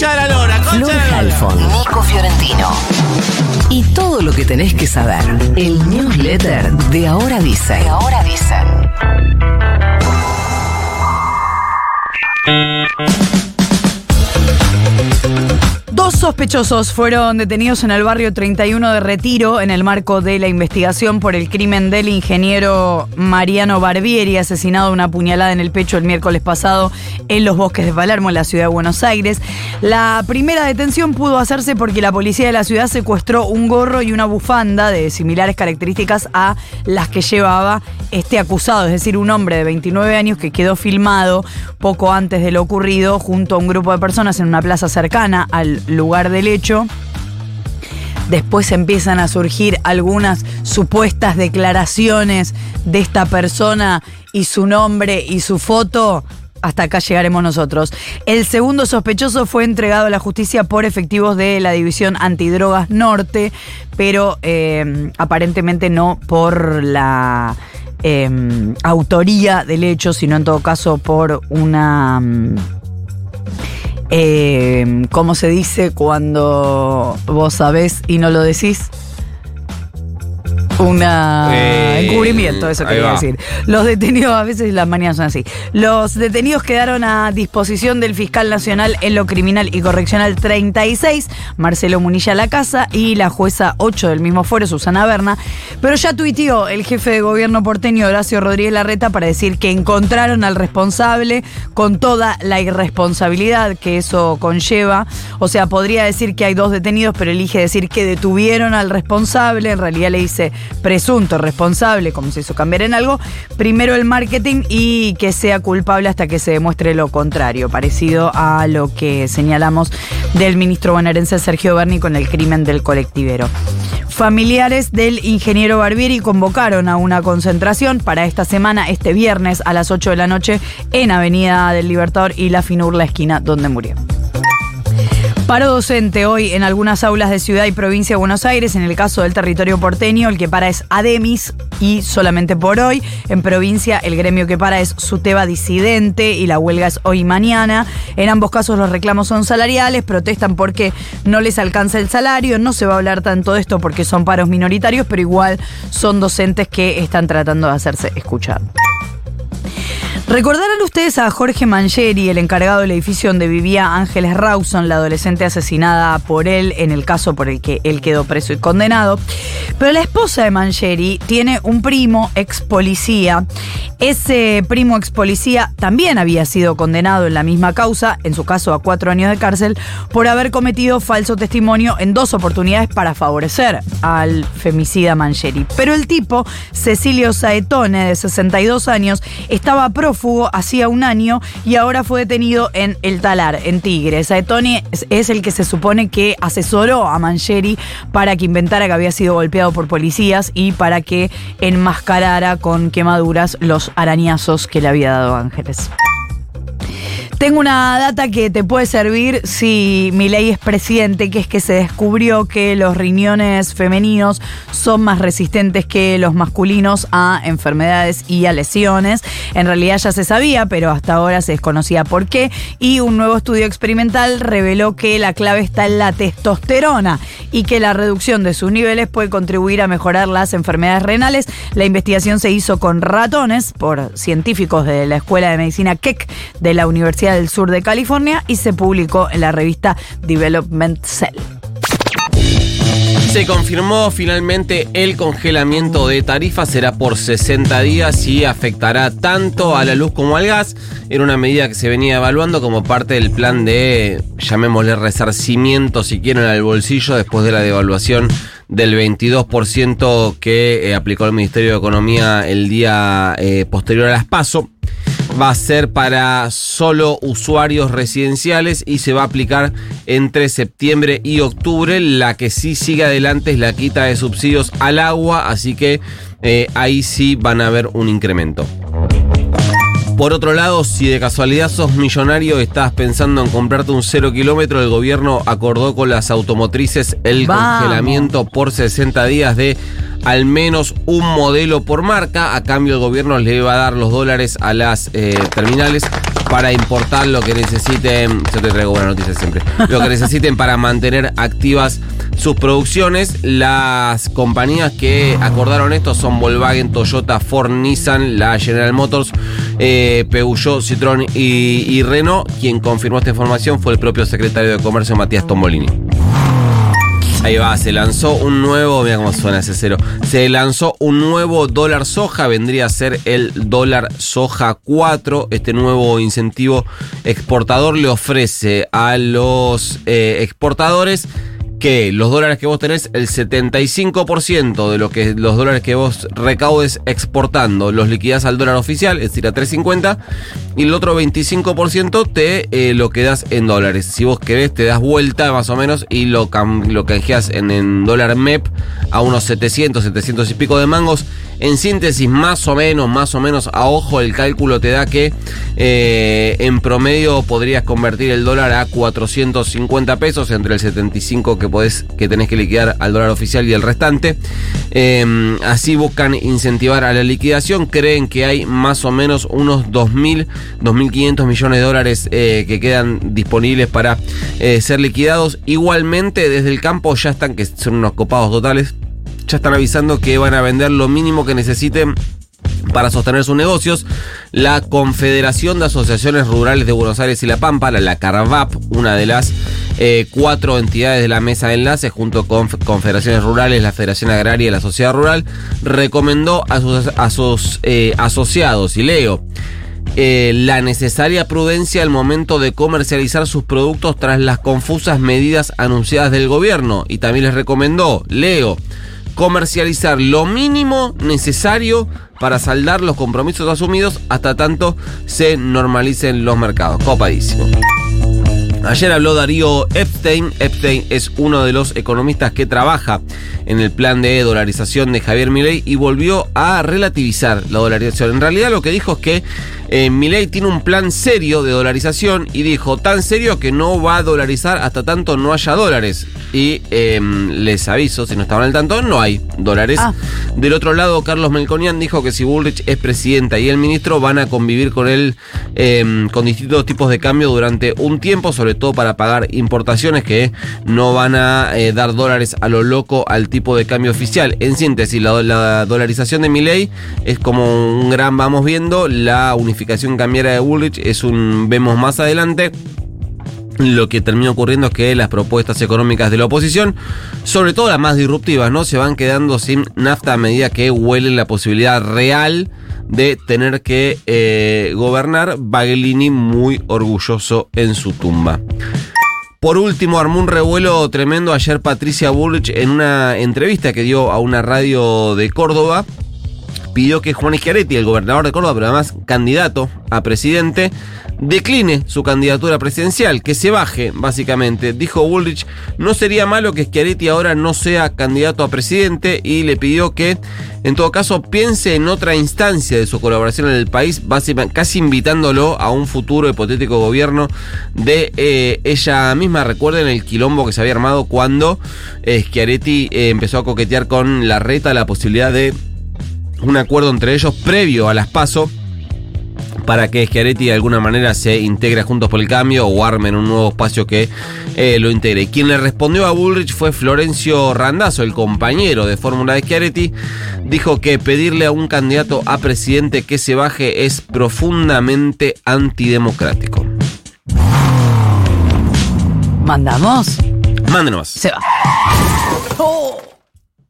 concha de la lora, concha Flor de la lora. Halfon, Nico Fiorentino. Y todo lo que tenés que saber. El newsletter de Ahora Dice. De Ahora Dice. Dos sospechosos fueron detenidos en el barrio 31 de Retiro en el marco de la investigación por el crimen del ingeniero Mariano Barbieri, asesinado de una puñalada en el pecho el miércoles pasado en los bosques de Palermo, en la ciudad de Buenos Aires. La primera detención pudo hacerse porque la policía de la ciudad secuestró un gorro y una bufanda de similares características a las que llevaba este acusado, es decir, un hombre de 29 años que quedó filmado poco antes de lo ocurrido junto a un grupo de personas en una plaza cercana al lugar del hecho. Después empiezan a surgir algunas supuestas declaraciones de esta persona y su nombre y su foto. Hasta acá llegaremos nosotros. El segundo sospechoso fue entregado a la justicia por efectivos de la División Antidrogas Norte, pero eh, aparentemente no por la eh, autoría del hecho, sino en todo caso por una... eh, ¿Cómo se dice cuando vos sabés y no lo decís? Una Eh, encubrimiento, eso quería decir. Los detenidos, a veces las mañanas son así. Los detenidos quedaron a disposición del fiscal nacional en lo criminal y correccional 36, Marcelo Munilla La Casa, y la jueza 8 del mismo fuero, Susana Berna. Pero ya tuiteó el jefe de gobierno porteño, Horacio Rodríguez Larreta, para decir que encontraron al responsable con toda la irresponsabilidad que eso conlleva. O sea, podría decir que hay dos detenidos, pero elige decir que detuvieron al responsable. En realidad le dice presunto responsable, como se hizo cambiar en algo. Primero el marketing y que sea culpable hasta que se demuestre lo contrario, parecido a lo que señalamos del ministro bonaerense Sergio Berni con el crimen del colectivero. Familiares del ingeniero Barbieri convocaron a una concentración para esta semana, este viernes a las 8 de la noche, en Avenida del Libertador y La Finur, la esquina donde murió. Paro docente hoy en algunas aulas de ciudad y provincia de Buenos Aires. En el caso del territorio porteño, el que para es Ademis y solamente por hoy. En provincia, el gremio que para es Suteba Disidente y la huelga es hoy y mañana. En ambos casos, los reclamos son salariales. Protestan porque no les alcanza el salario. No se va a hablar tanto de esto porque son paros minoritarios, pero igual son docentes que están tratando de hacerse escuchar. Recordarán ustedes a Jorge Mangieri, el encargado del edificio donde vivía Ángeles Rawson, la adolescente asesinada por él en el caso por el que él quedó preso y condenado. Pero la esposa de Mangieri tiene un primo ex policía. Ese primo ex policía también había sido condenado en la misma causa, en su caso a cuatro años de cárcel, por haber cometido falso testimonio en dos oportunidades para favorecer al femicida Mangieri. Pero el tipo, Cecilio Saetone, de 62 años, estaba prófugo hacía un año y ahora fue detenido en El Talar, en Tigre. Saetone es, es el que se supone que asesoró a Mangieri para que inventara que había sido golpeado por policías y para que enmascarara con quemaduras los arañazos que le había dado Ángeles. Tengo una data que te puede servir si mi ley es presidente, que es que se descubrió que los riñones femeninos son más resistentes que los masculinos a enfermedades y a lesiones. En realidad ya se sabía, pero hasta ahora se desconocía por qué. Y un nuevo estudio experimental reveló que la clave está en la testosterona y que la reducción de sus niveles puede contribuir a mejorar las enfermedades renales. La investigación se hizo con ratones por científicos de la Escuela de Medicina Keck de la Universidad del Sur de California y se publicó en la revista Development Cell. Se confirmó finalmente el congelamiento de tarifas, será por 60 días y afectará tanto a la luz como al gas. Era una medida que se venía evaluando como parte del plan de, llamémosle, resarcimiento, si quieren, al bolsillo después de la devaluación del 22% que eh, aplicó el Ministerio de Economía el día eh, posterior a las PASO va a ser para solo usuarios residenciales y se va a aplicar entre septiembre y octubre. La que sí sigue adelante es la quita de subsidios al agua, así que eh, ahí sí van a haber un incremento. Por otro lado, si de casualidad sos millonario, estás pensando en comprarte un cero kilómetro, el gobierno acordó con las automotrices el Vamos. congelamiento por 60 días de al menos un modelo por marca. A cambio, el gobierno le va a dar los dólares a las eh, terminales para importar lo que necesiten. Yo te traigo buenas noticias siempre. Lo que necesiten para mantener activas sus producciones. Las compañías que acordaron esto son Volkswagen, Toyota, Ford, Nissan, la General Motors, eh, Peugeot, Citroën y, y Renault. Quien confirmó esta información fue el propio secretario de Comercio, Matías Tombolini. Ahí va, se lanzó un nuevo, mira cómo suena ese cero. Se lanzó un nuevo dólar soja, vendría a ser el dólar soja 4. Este nuevo incentivo exportador le ofrece a los eh, exportadores que los dólares que vos tenés, el 75% de lo que los dólares que vos recaudes exportando, los liquidás al dólar oficial, es decir, a 3.50, y el otro 25% te eh, lo quedás en dólares. Si vos querés, te das vuelta más o menos y lo, lo canjeás en, dólar MEP a unos 700, 700 y pico de mangos. En síntesis, más o menos, más o menos, a ojo, el cálculo te da que eh, en promedio podrías convertir el dólar a 450 pesos entre el 75 que podés, que tenés que liquidar al dólar oficial y el restante. Eh, así buscan incentivar a la liquidación. Creen que hay más o menos unos 2.000, 2.500 millones de dólares eh, que quedan disponibles para eh, ser liquidados. Igualmente, desde el campo ya están, que son unos copados totales ya están avisando que van a vender lo mínimo que necesiten para sostener sus negocios. La Confederación de Asociaciones Rurales de Buenos Aires y La Pampa, la CARVAP, una de las eh, cuatro entidades de la mesa de enlace, junto con Confederaciones Rurales, la Federación Agraria y la Sociedad Rural, recomendó a sus, eh, asociados, y leo, eh, la necesaria prudencia al momento de comercializar sus productos tras las confusas medidas anunciadas del gobierno. Y también les recomendó, leo, comercializar lo mínimo necesario para saldar los compromisos asumidos hasta tanto se normalicen los mercados. Copadísimo. Ayer habló Darío Epstein. Epstein es uno de los economistas que trabaja en el plan de dolarización de Javier Milei y volvió a relativizar la dolarización. En realidad lo que dijo es que eh, Milei tiene un plan serio de dolarización y dijo tan serio que no va a dolarizar hasta tanto no haya dólares. Y eh, les aviso, si no estaban al tanto, no hay dólares. Ah. Del otro lado, Carlos Melconian dijo que si Bullrich es presidenta y el ministro van a convivir con él eh, con distintos tipos de cambio durante un tiempo, sobre todo para pagar importaciones que no van a eh, dar dólares a lo loco al tipo de cambio oficial. En síntesis, la, la dolarización de Milei es como un gran vamos viendo, la unificación cambiaria de Bullrich es un vemos más adelante. Lo que termina ocurriendo es que las propuestas económicas de la oposición, sobre todo las más disruptivas, ¿no? Se van quedando sin nafta a medida que huelen la posibilidad real de tener que eh, gobernar. Baglini muy orgulloso en su tumba. Por último, armó un revuelo tremendo ayer Patricia Bullrich en una entrevista que dio a una radio de Córdoba. Pidió que Juan Schiaretti, el gobernador de Córdoba, pero además candidato a presidente, decline su candidatura presidencial, que se baje, básicamente. Dijo Bullrich, no sería malo que Schiaretti ahora no sea candidato a presidente y le pidió que, en todo caso, piense en otra instancia de su colaboración en el país, casi invitándolo a un futuro hipotético gobierno de eh, ella misma. Recuerden el quilombo que se había armado cuando eh, Schiaretti eh, empezó a coquetear con la reta la posibilidad de un acuerdo entre ellos previo a las PASO para que Schiaretti de alguna manera se integre Juntos por el Cambio o armen un nuevo espacio que eh, lo integre. Quien le respondió a Bullrich fue Florencio Randazzo, el compañero de fórmula de Schiaretti. Dijo que pedirle a un candidato a presidente que se baje es profundamente antidemocrático. ¿Mandamos? Mándenos. Se va.